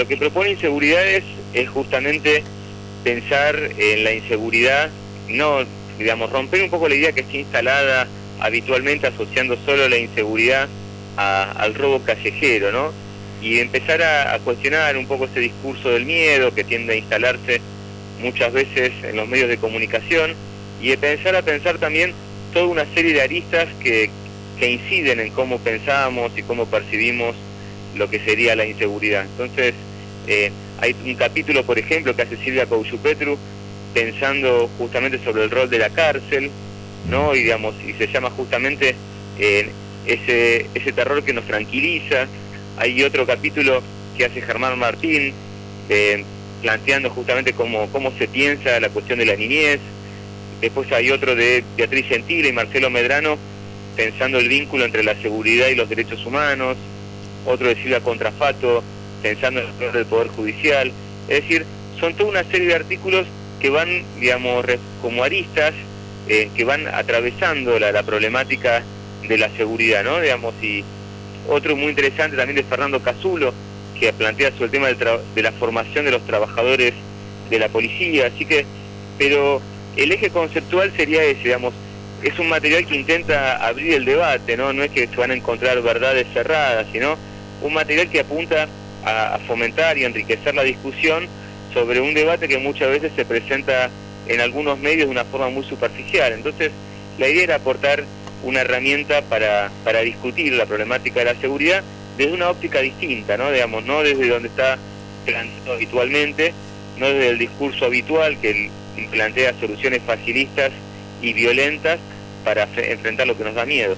lo que propone inseguridades es justamente pensar en la inseguridad, no, digamos, romper un poco la idea que está instalada habitualmente asociando solo la inseguridad al robo callejero, ¿no? Y empezar a, cuestionar un poco ese discurso del miedo que tiende a instalarse muchas veces en los medios de comunicación y de pensar a pensar también toda una serie de aristas que, que inciden en cómo pensamos y cómo percibimos lo que sería la inseguridad. Entonces, hay un capítulo, por ejemplo, que hace Silvia Petru pensando justamente sobre el rol de la cárcel, ¿no? Y digamos, y se llama justamente eh, ese, ese terror que nos tranquiliza. Hay otro capítulo que hace Germán Martín, eh, planteando justamente cómo, cómo se piensa la cuestión de la niñez. Después hay otro de Beatriz Gentile y Marcelo Medrano, pensando el vínculo entre la seguridad y los derechos humanos. Otro de Silvia Contrafato, pensando en el del Poder Judicial. Es decir, son toda una serie de artículos que van, digamos, como aristas, eh, que van atravesando la, problemática de la seguridad, ¿no? Digamos, y otro muy interesante también de Fernando Casulo, que plantea sobre el tema de la formación de los trabajadores de la policía, así que, pero el eje conceptual sería ese, digamos, es un material que intenta abrir el debate, ¿no? No es que se van a encontrar verdades cerradas, sino un material que apunta a, fomentar y enriquecer la discusión sobre un debate que muchas veces se presenta en algunos medios de una forma muy superficial. Entonces, la idea era aportar una herramienta para, para discutir la problemática de la seguridad desde una óptica distinta, ¿no? Digamos, no desde donde está planteado habitualmente, no desde el discurso habitual que plantea soluciones facilistas y violentas para enfrentar lo que nos da miedo.